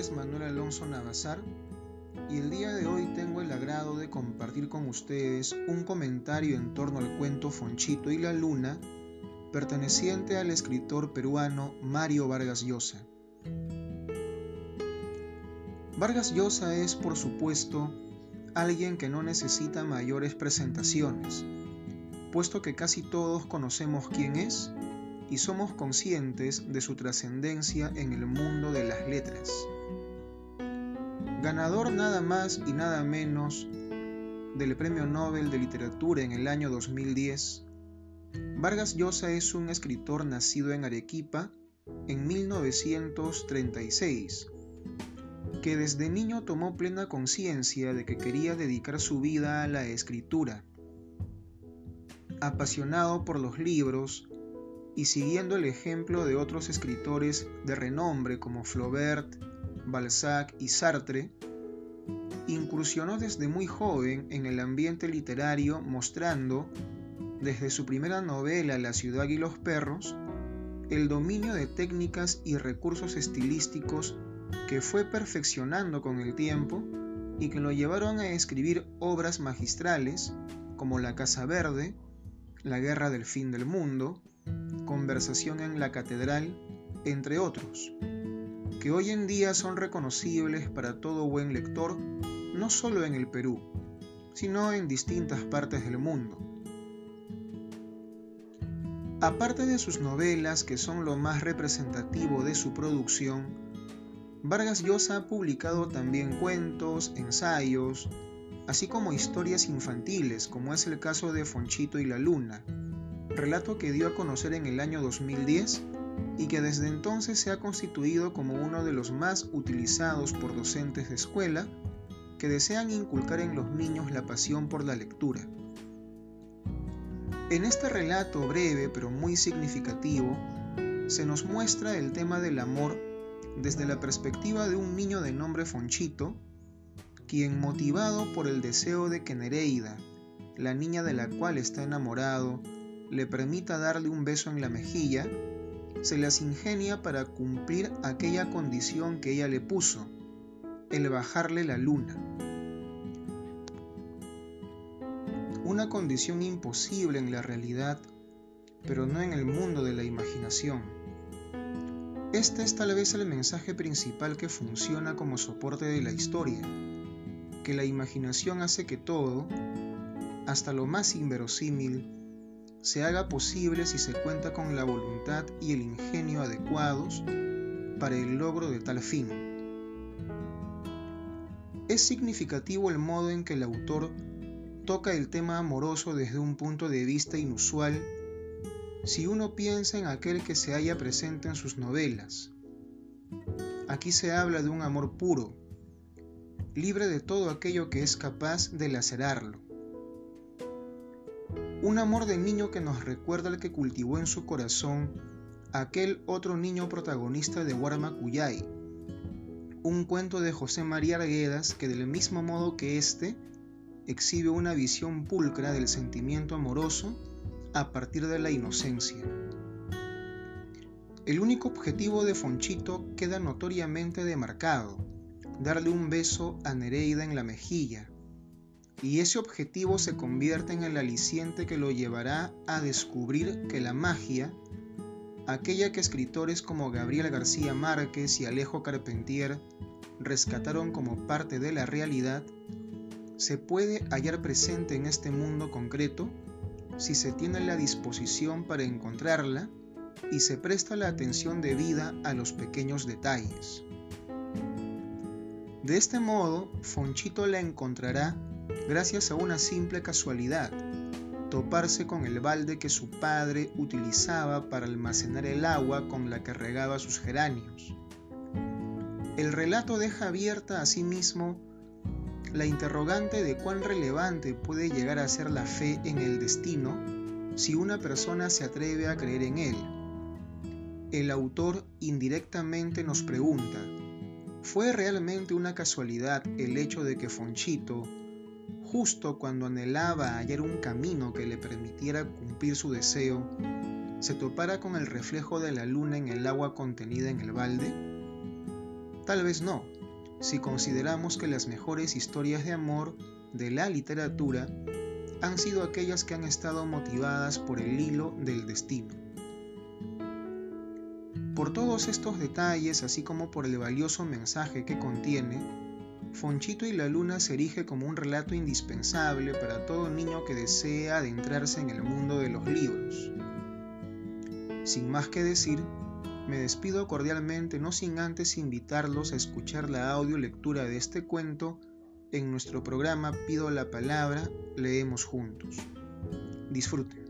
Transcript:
es Manuel Alonso Navazar y el día de hoy tengo el agrado de compartir con ustedes un comentario en torno al cuento Fonchito y la Luna perteneciente al escritor peruano Mario Vargas Llosa. Vargas Llosa es, por supuesto, alguien que no necesita mayores presentaciones, puesto que casi todos conocemos quién es y somos conscientes de su trascendencia en el mundo de las letras. Ganador nada más y nada menos del Premio Nobel de Literatura en el año 2010, Vargas Llosa es un escritor nacido en Arequipa en 1936, que desde niño tomó plena conciencia de que quería dedicar su vida a la escritura. Apasionado por los libros, y siguiendo el ejemplo de otros escritores de renombre como Flaubert, Balzac y Sartre, incursionó desde muy joven en el ambiente literario mostrando, desde su primera novela La ciudad y los perros, el dominio de técnicas y recursos estilísticos que fue perfeccionando con el tiempo y que lo llevaron a escribir obras magistrales como La Casa Verde, La Guerra del Fin del Mundo, Conversación en la Catedral, entre otros, que hoy en día son reconocibles para todo buen lector, no solo en el Perú, sino en distintas partes del mundo. Aparte de sus novelas, que son lo más representativo de su producción, Vargas Llosa ha publicado también cuentos, ensayos, así como historias infantiles, como es el caso de Fonchito y la Luna, relato que dio a conocer en el año 2010 y que desde entonces se ha constituido como uno de los más utilizados por docentes de escuela que desean inculcar en los niños la pasión por la lectura. En este relato breve pero muy significativo, se nos muestra el tema del amor desde la perspectiva de un niño de nombre Fonchito, quien motivado por el deseo de que Nereida, la niña de la cual está enamorado, le permita darle un beso en la mejilla, se las ingenia para cumplir aquella condición que ella le puso, el bajarle la luna. Una condición imposible en la realidad, pero no en el mundo de la imaginación. Este es tal vez el mensaje principal que funciona como soporte de la historia, que la imaginación hace que todo, hasta lo más inverosímil, se haga posible si se cuenta con la voluntad y el ingenio adecuados para el logro de tal fin. Es significativo el modo en que el autor toca el tema amoroso desde un punto de vista inusual si uno piensa en aquel que se halla presente en sus novelas. Aquí se habla de un amor puro, libre de todo aquello que es capaz de lacerarlo un amor de niño que nos recuerda al que cultivó en su corazón aquel otro niño protagonista de Guarmacuyay, un cuento de José María Arguedas que del mismo modo que éste, exhibe una visión pulcra del sentimiento amoroso a partir de la inocencia. El único objetivo de Fonchito queda notoriamente demarcado, darle un beso a Nereida en la mejilla, y ese objetivo se convierte en el aliciente que lo llevará a descubrir que la magia, aquella que escritores como Gabriel García Márquez y Alejo Carpentier rescataron como parte de la realidad, se puede hallar presente en este mundo concreto si se tiene la disposición para encontrarla y se presta la atención debida a los pequeños detalles. De este modo, Fonchito la encontrará gracias a una simple casualidad, toparse con el balde que su padre utilizaba para almacenar el agua con la que regaba sus geranios. El relato deja abierta asimismo sí la interrogante de cuán relevante puede llegar a ser la fe en el destino si una persona se atreve a creer en él. El autor indirectamente nos pregunta, ¿fue realmente una casualidad el hecho de que Fonchito, justo cuando anhelaba hallar un camino que le permitiera cumplir su deseo, se topara con el reflejo de la luna en el agua contenida en el balde? tal vez no, si consideramos que las mejores historias de amor de la literatura han sido aquellas que han estado motivadas por el hilo del destino. Por todos estos detalles, así como por el valioso mensaje que contiene, Fonchito y la Luna se erige como un relato indispensable para todo niño que desea adentrarse en el mundo de los libros. Sin más que decir, me despido cordialmente no sin antes invitarlos a escuchar la audio lectura de este cuento en nuestro programa Pido la Palabra, leemos juntos. Disfruten.